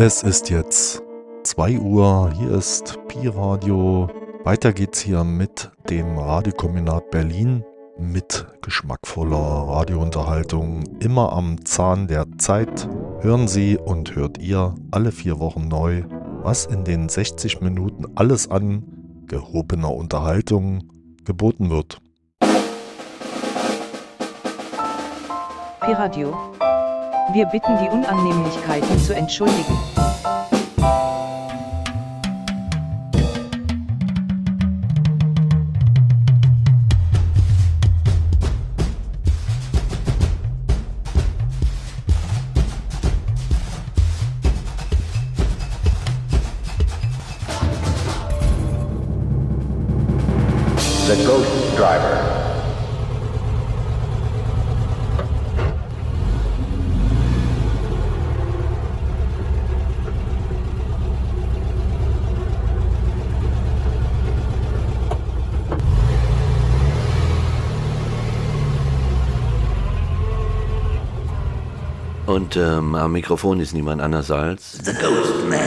Es ist jetzt 2 Uhr, hier ist Pi Radio. Weiter geht's hier mit dem Radiokombinat Berlin mit geschmackvoller Radiounterhaltung. Immer am Zahn der Zeit hören Sie und hört ihr alle vier Wochen neu, was in den 60 Minuten alles an gehobener Unterhaltung geboten wird. Pi-Radio. Wir bitten die Unannehmlichkeiten zu entschuldigen. Und ähm, am Mikrofon ist niemand anders als The Ghost Man.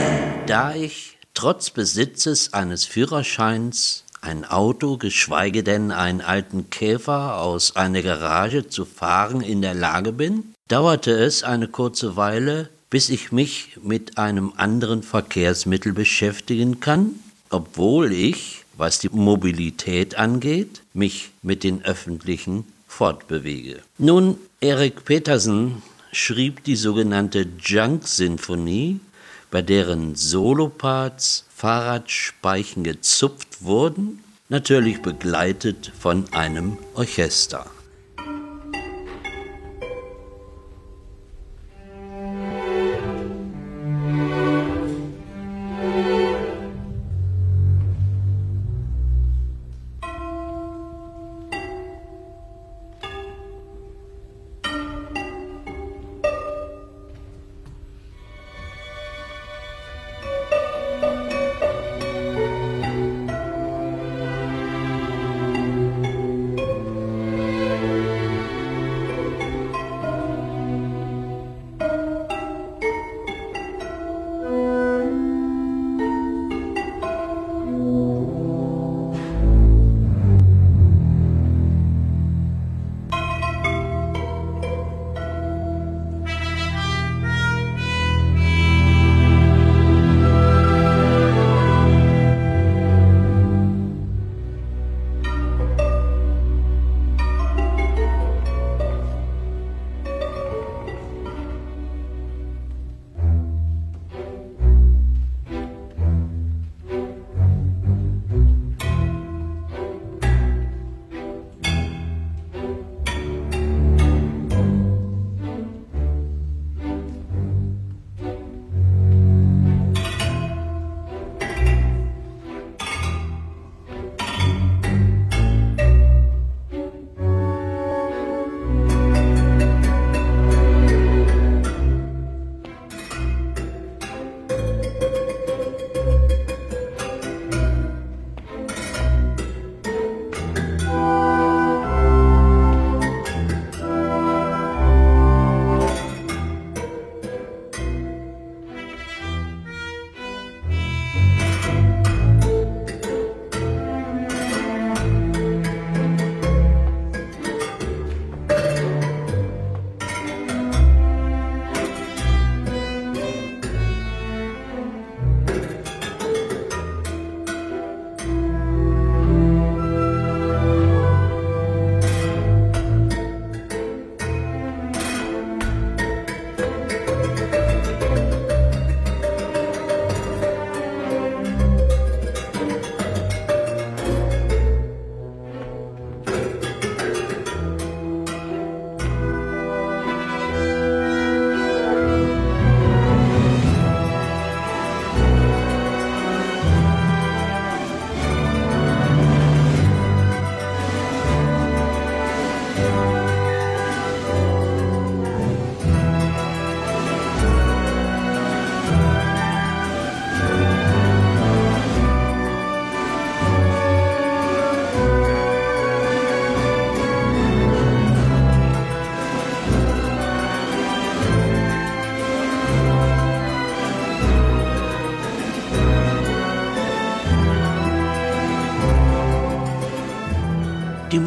Da ich trotz Besitzes eines Führerscheins ein Auto, geschweige denn einen alten Käfer aus einer Garage zu fahren in der Lage bin, dauerte es eine kurze Weile, bis ich mich mit einem anderen Verkehrsmittel beschäftigen kann, obwohl ich, was die Mobilität angeht, mich mit den öffentlichen fortbewege. Nun, Erik Petersen schrieb die sogenannte Junk-Sinfonie, bei deren Soloparts Fahrradspeichen gezupft wurden, natürlich begleitet von einem Orchester.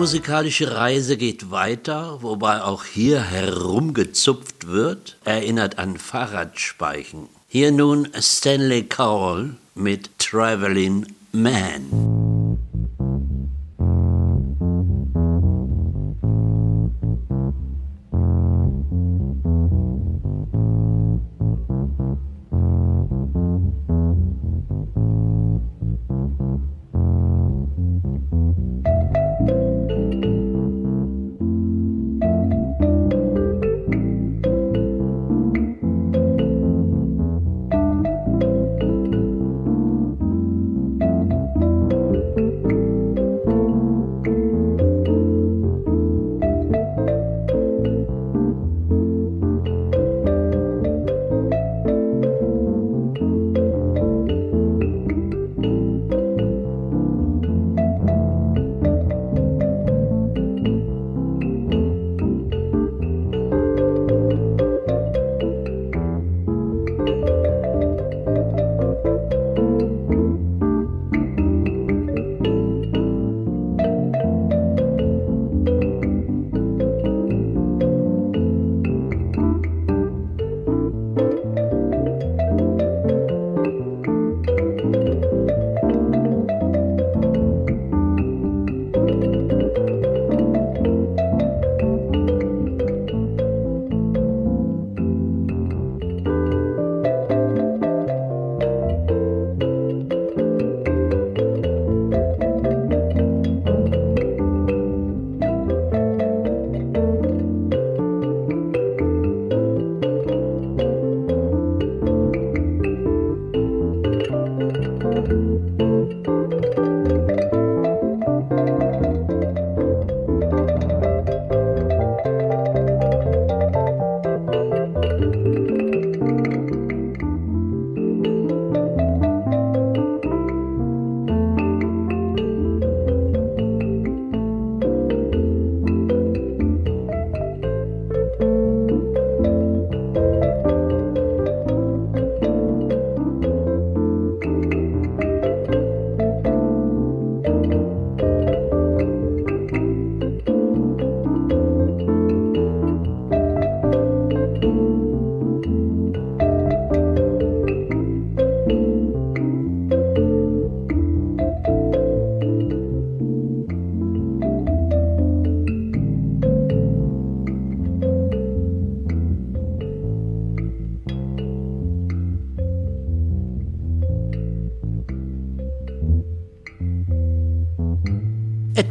Musikalische Reise geht weiter, wobei auch hier herumgezupft wird, erinnert an Fahrradspeichen. Hier nun Stanley Cowell mit Traveling Man.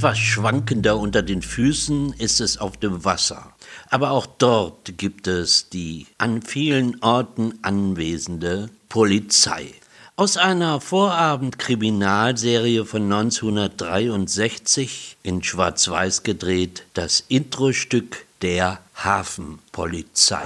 Etwas schwankender unter den Füßen ist es auf dem Wasser. Aber auch dort gibt es die an vielen Orten anwesende Polizei. Aus einer Vorabendkriminalserie von 1963 in Schwarz-Weiß gedreht, das Introstück der Hafenpolizei.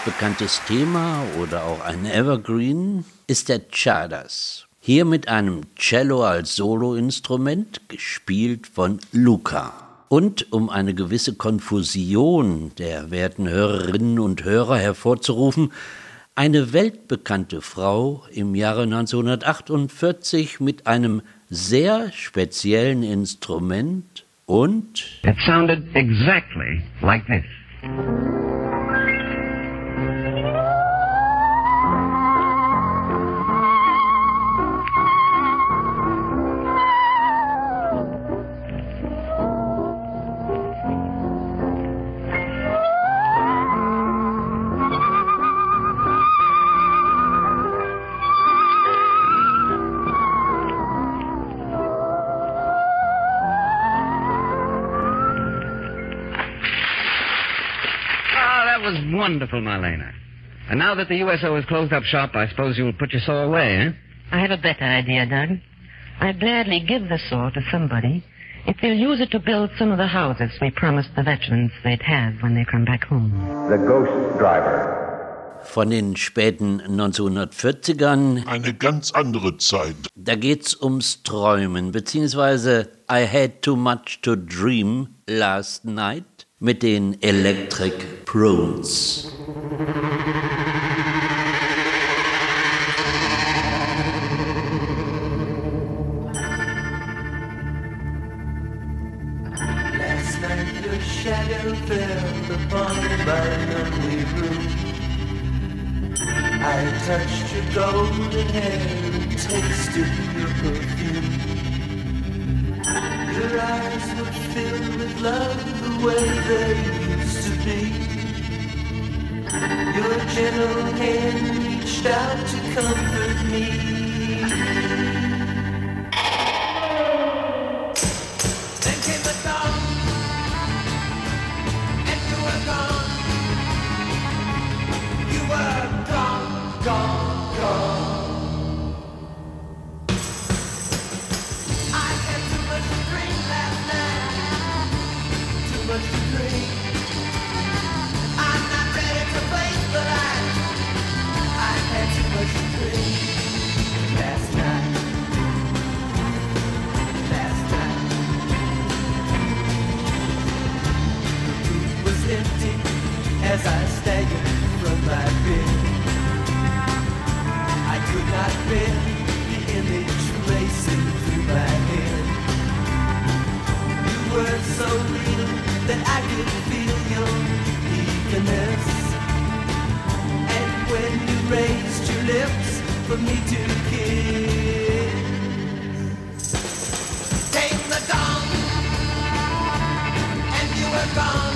Ein weltbekanntes Thema oder auch ein Evergreen ist der Chadas. Hier mit einem Cello als Soloinstrument, gespielt von Luca. Und um eine gewisse Konfusion der werten Hörerinnen und Hörer hervorzurufen, eine weltbekannte Frau im Jahre 1948 mit einem sehr speziellen Instrument und It sounded exactly like this. Wonderful, Marlena. And now that the USO has closed up shop, I suppose you'll put your saw away, eh? I have a better idea, Doug. I'd gladly give the saw to somebody if they'll use it to build some of the houses we promised the veterans they'd have when they come back home. The Ghost Driver. von den späten 1940ern. Eine ganz andere Zeit. Da geht's ums Träumen, beziehungsweise I had too much to dream last night mit den Electric Prunes. I touched your golden hair tasted your perfume. Your eyes were filled with love way they used to be. Your gentle hand reached out to comfort me. That I could feel your eagerness. And when you raised your lips for me to kiss, came the dawn, and you were gone.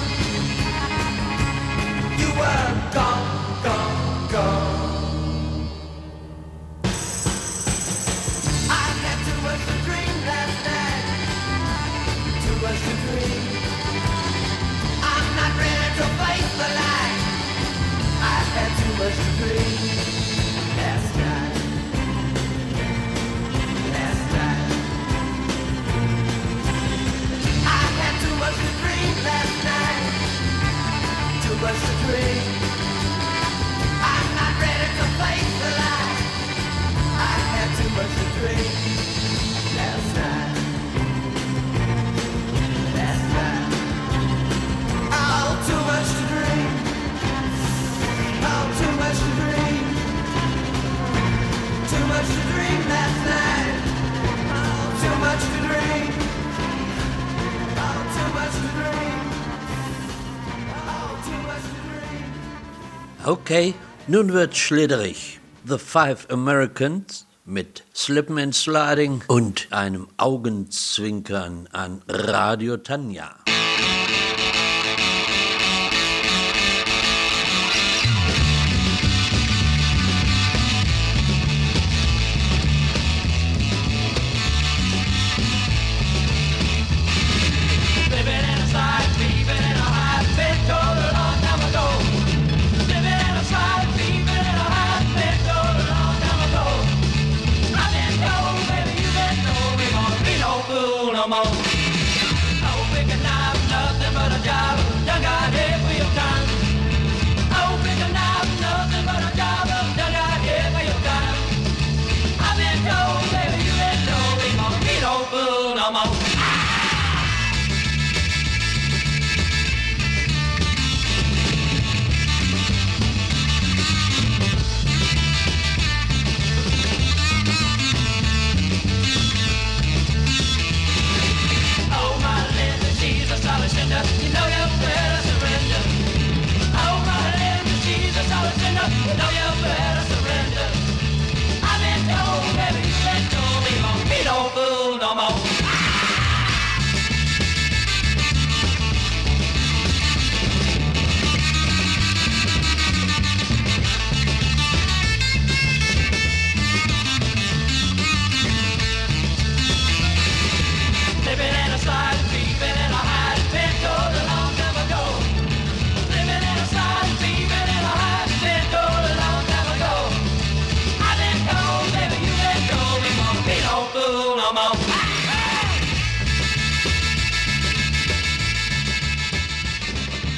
Okay, nun wird's schlitterig. The Five Americans mit Slippin' and Sliding und einem Augenzwinkern an Radio Tanja.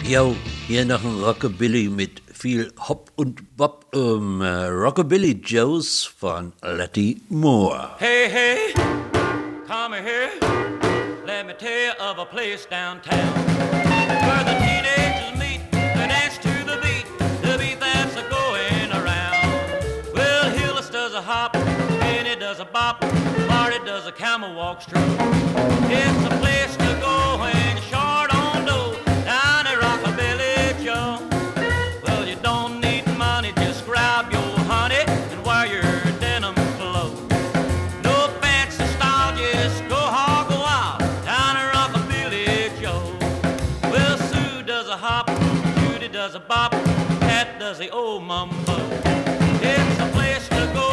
Yo, hier noch ein Rockabilly mit viel Hop und Bob. Um, äh, Rockabilly Joes von Letty Moore. Hey, hey, come here. Let me tell you of a place downtown where the teenagers meet and dance to the beat, the beat that's a going around. Well, Hillis does a hop, Penny does a bop, Marty does a camel walk stroke. It's a place to go when a hop, Judy does a bop, Cat does the old mumbo. It's a place to go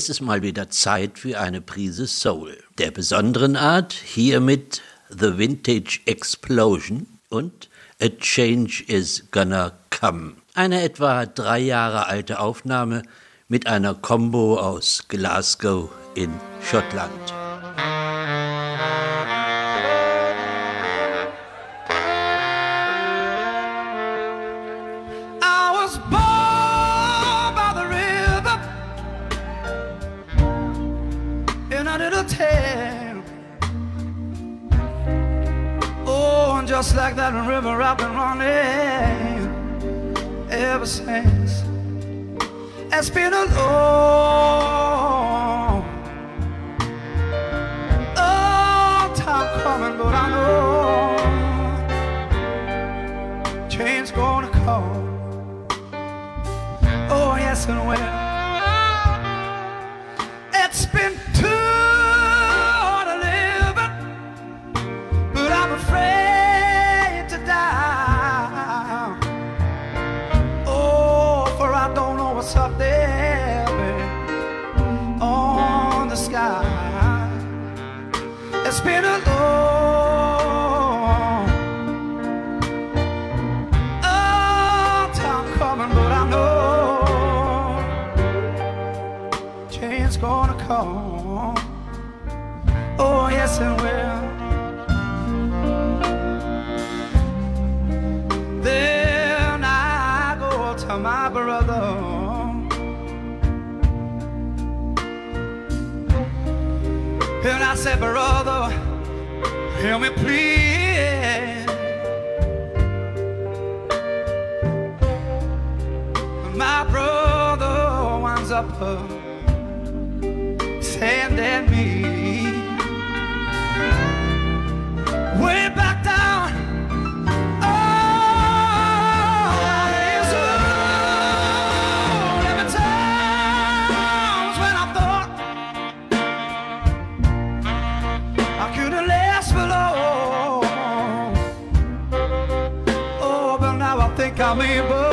ist es mal wieder Zeit für eine Prise Soul. Der besonderen Art, hier mit The Vintage Explosion und A Change is Gonna Come. Eine etwa drei Jahre alte Aufnahme mit einer Combo aus Glasgow in Schottland. Just like that river, I've been running ever since. It's been a long, brother, hear me please. My brother winds up I think I'm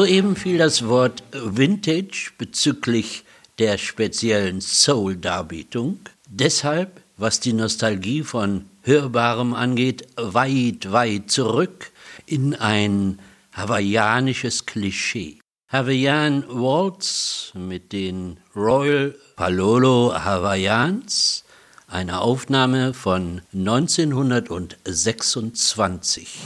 Soeben fiel das Wort Vintage bezüglich der speziellen Soul-Darbietung. Deshalb, was die Nostalgie von Hörbarem angeht, weit, weit zurück in ein hawaiianisches Klischee. Hawaiian Waltz mit den Royal Palolo Hawaiians, eine Aufnahme von 1926.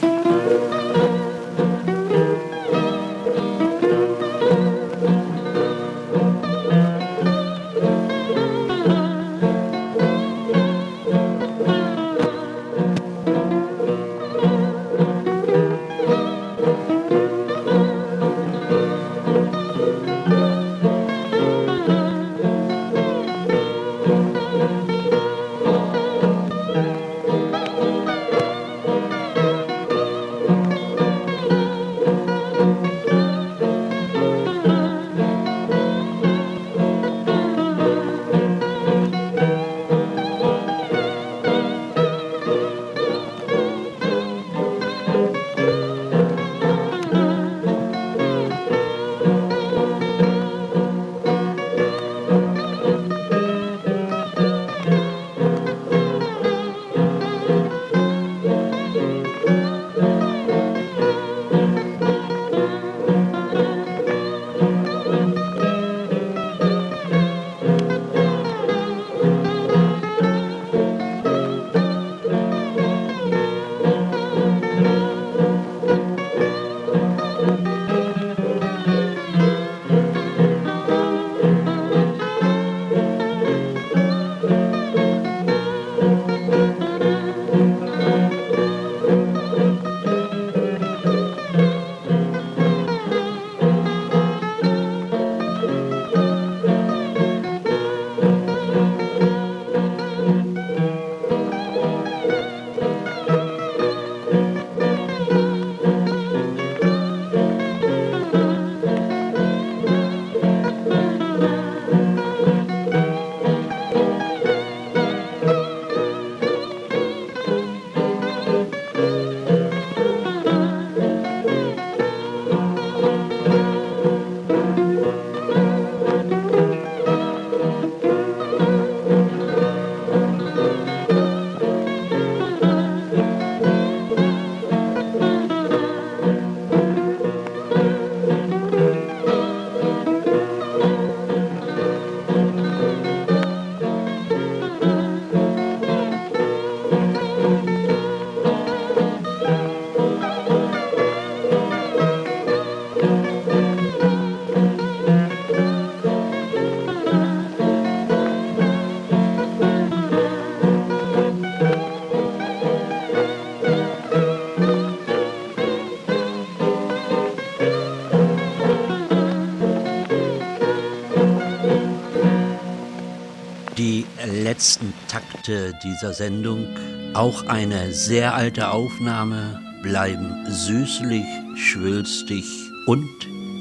dieser Sendung, auch eine sehr alte Aufnahme, bleiben süßlich, schwülstig und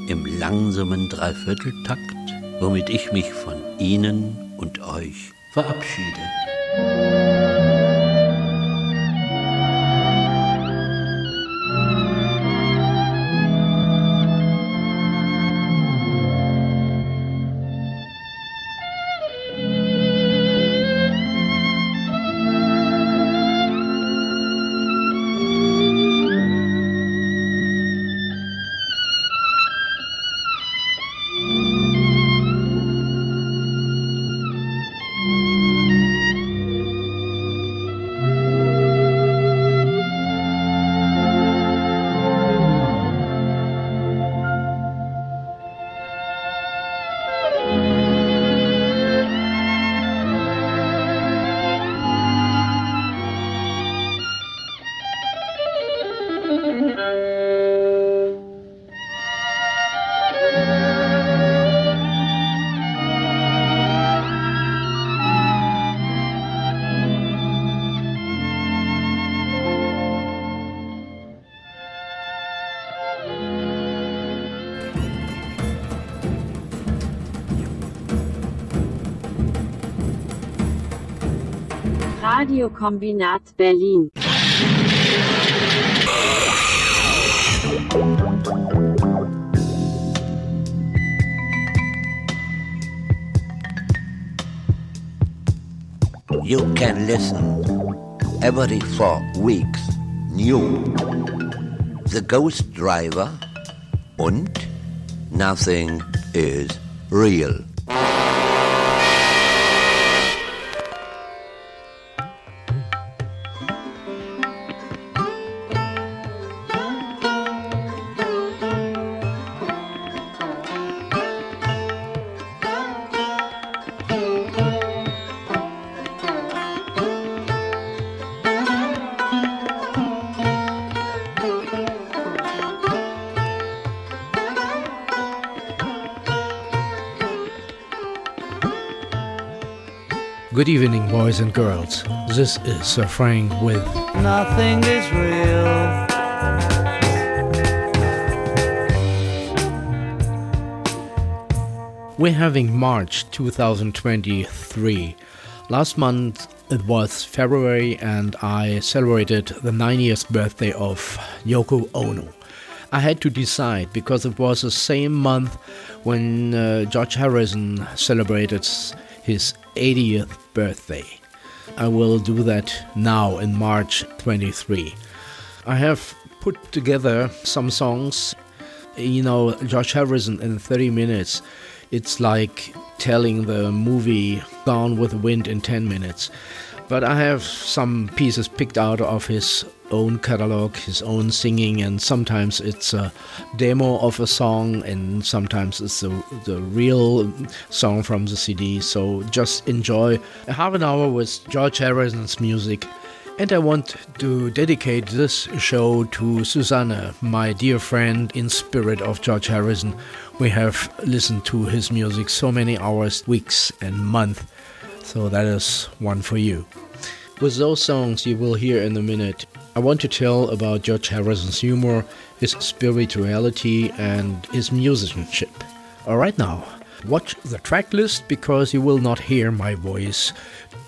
im langsamen Dreivierteltakt, womit ich mich von Ihnen und euch verabschiede. Radiokombinat Berlin. You can listen every four weeks new The Ghost Driver und Nothing is Real. Good evening, boys and girls. This is Sir Frank with Nothing is real. We're having March 2023. Last month it was February and I celebrated the 90th birthday of Yoko Ono. I had to decide because it was the same month when uh, George Harrison celebrated his 80th birthday. I will do that now in March 23. I have put together some songs. You know, George Harrison in 30 minutes, it's like telling the movie Gone with the Wind in 10 minutes. But I have some pieces picked out of his own catalog, his own singing, and sometimes it's a demo of a song, and sometimes it's the, the real song from the CD. So just enjoy half an hour with George Harrison's music. And I want to dedicate this show to Susanna, my dear friend in spirit of George Harrison. We have listened to his music so many hours, weeks, and months. So that is one for you. With those songs you will hear in a minute, I want to tell about George Harrison's humor, his spirituality, and his musicianship. Alright now, watch the track list because you will not hear my voice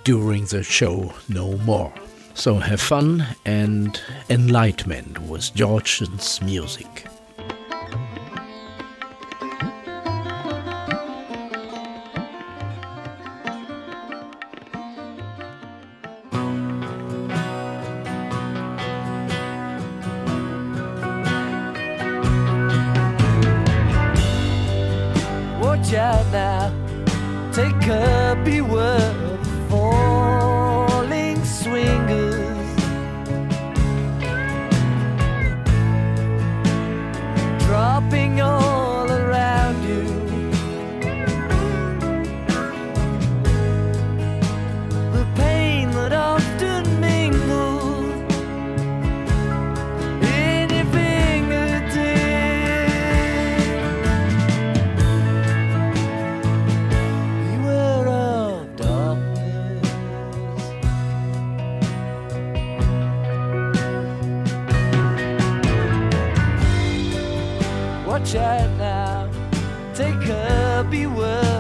during the show no more. So have fun and enlightenment with George's music. Take a beware of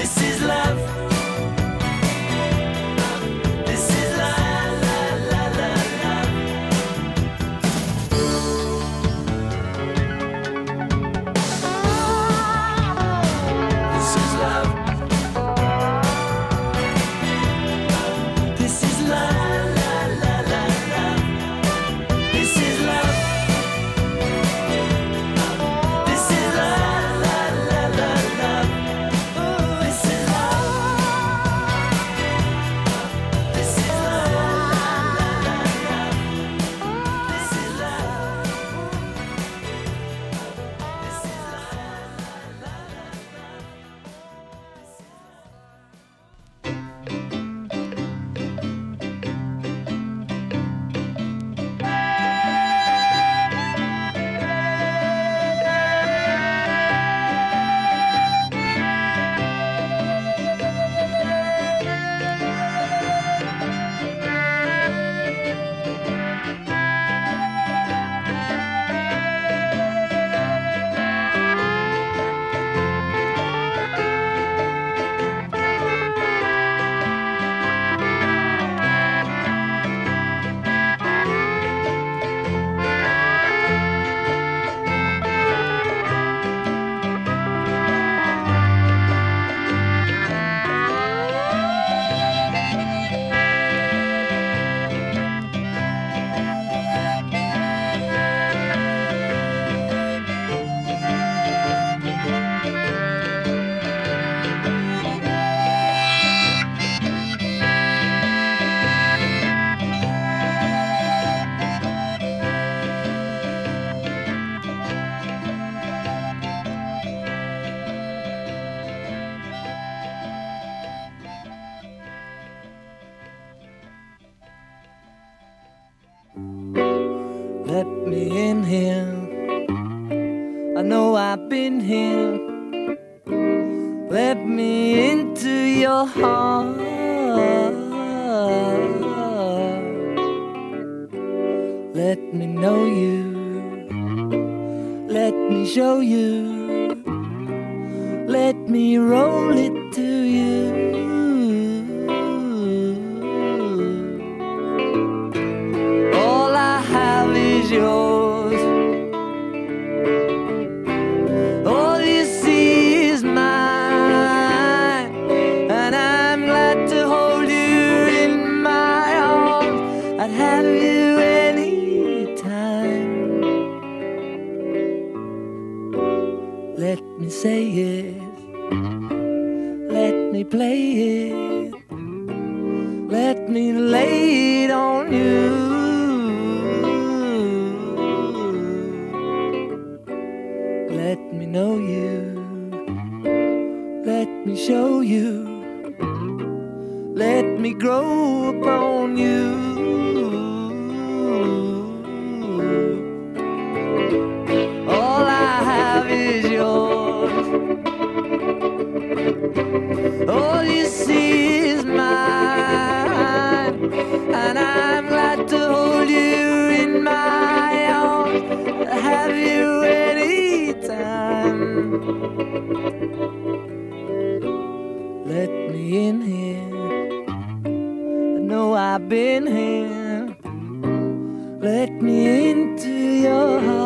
This Here. Let me into your heart. let me in here. I know I've been here. Let me into your heart.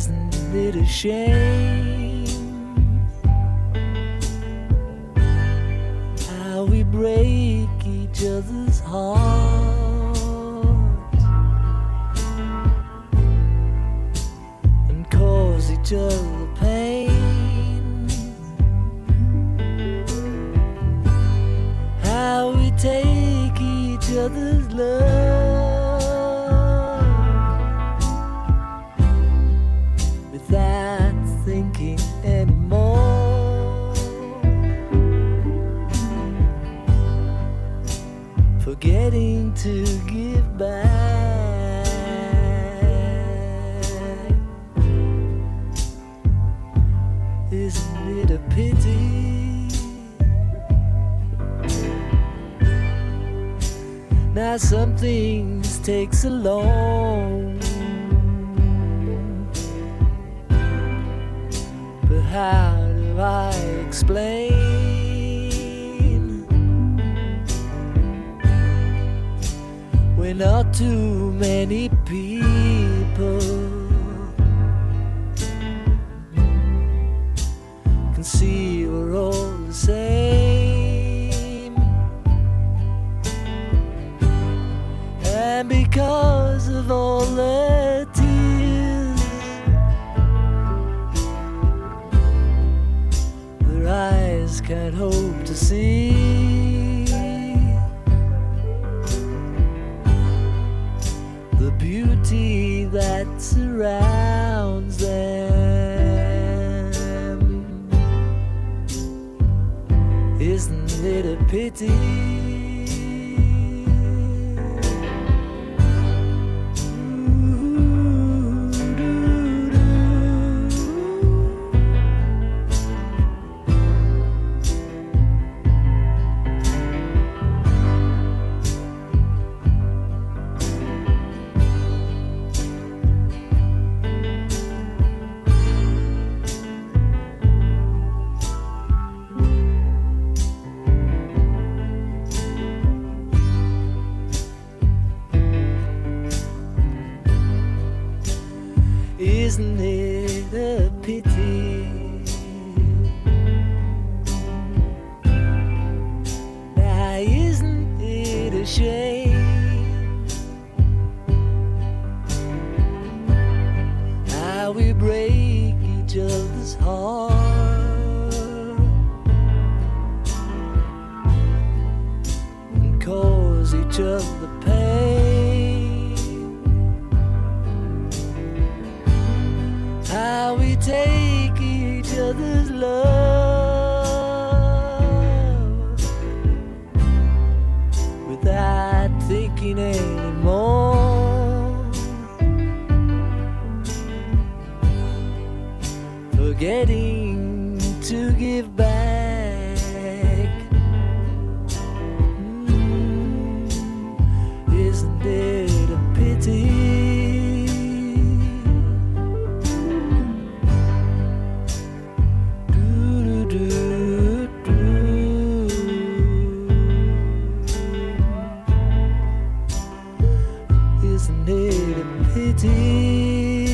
Isn't it a shame how we break each other's hearts and cause each other pain? How we take each other's love Forgetting to give back. Isn't it a pity? Now some things take so long. But how do I explain? We're not too many people can see we're all the same. And because of all the tears, their eyes can't hope to see surrounds them. Isn't it a pity? Isn't it a pity?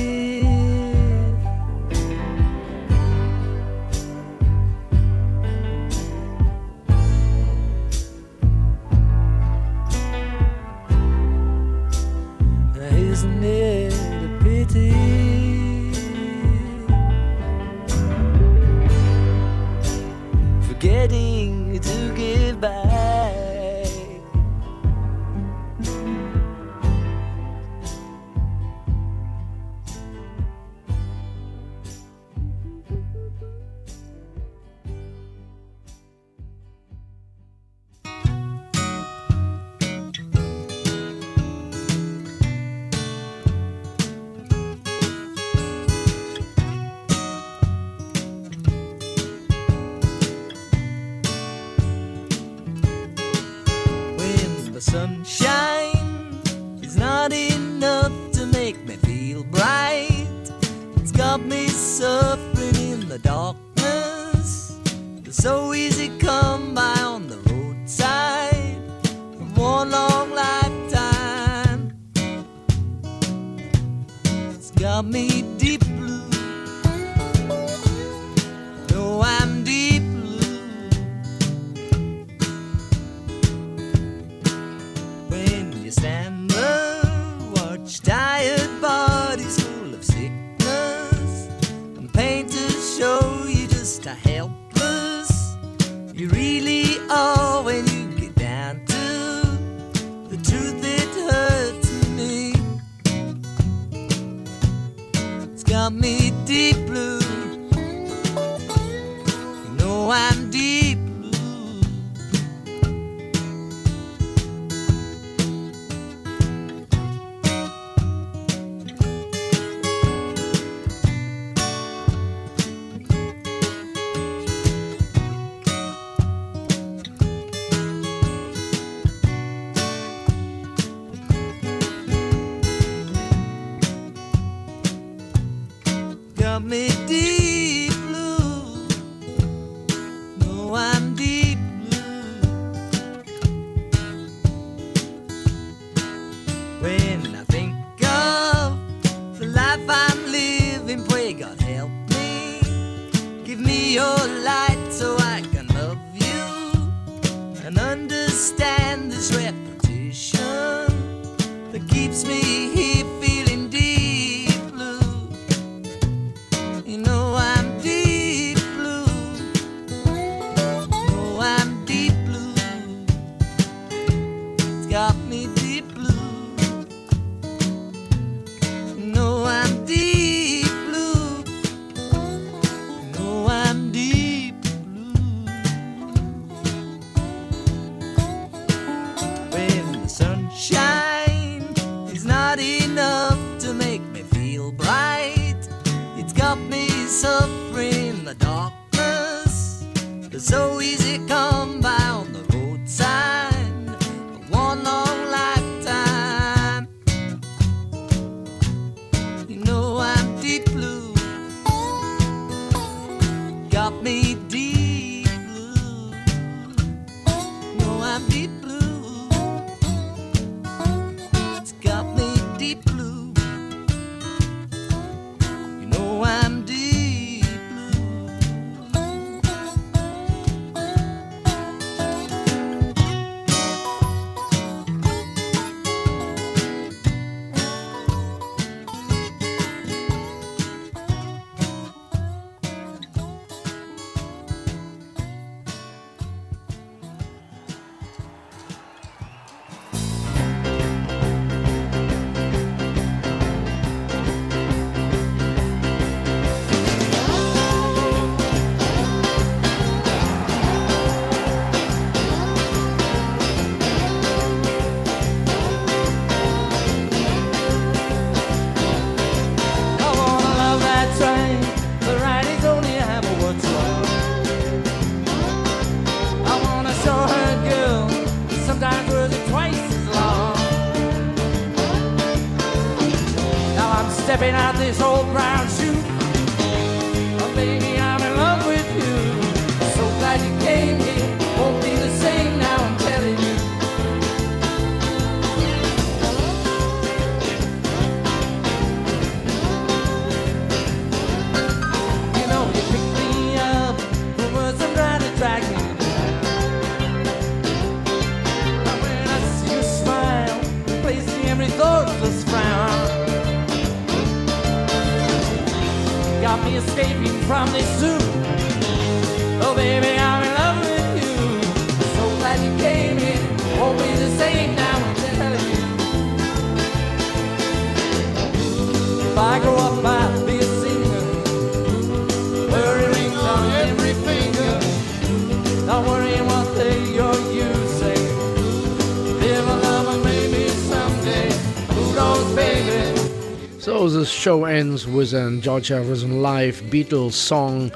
So this show ends with a George Harrison live Beatles song.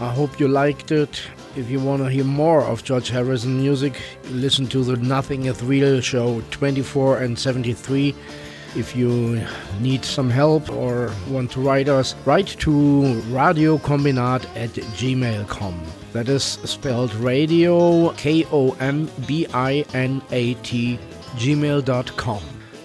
I hope you liked it. If you want to hear more of George Harrison music, listen to the Nothing is Real show 24 and 73. If you need some help or want to write us, write to radiokombinat at gmail.com. That is spelled radio, K O M B I N A T, gmail.com.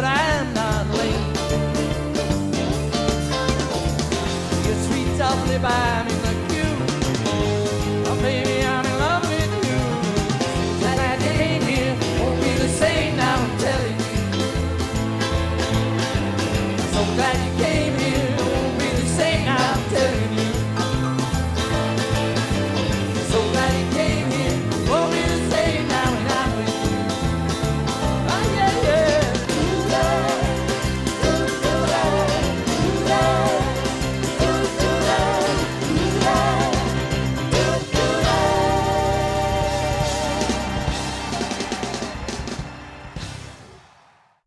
but I am not late. You sweet, softly by.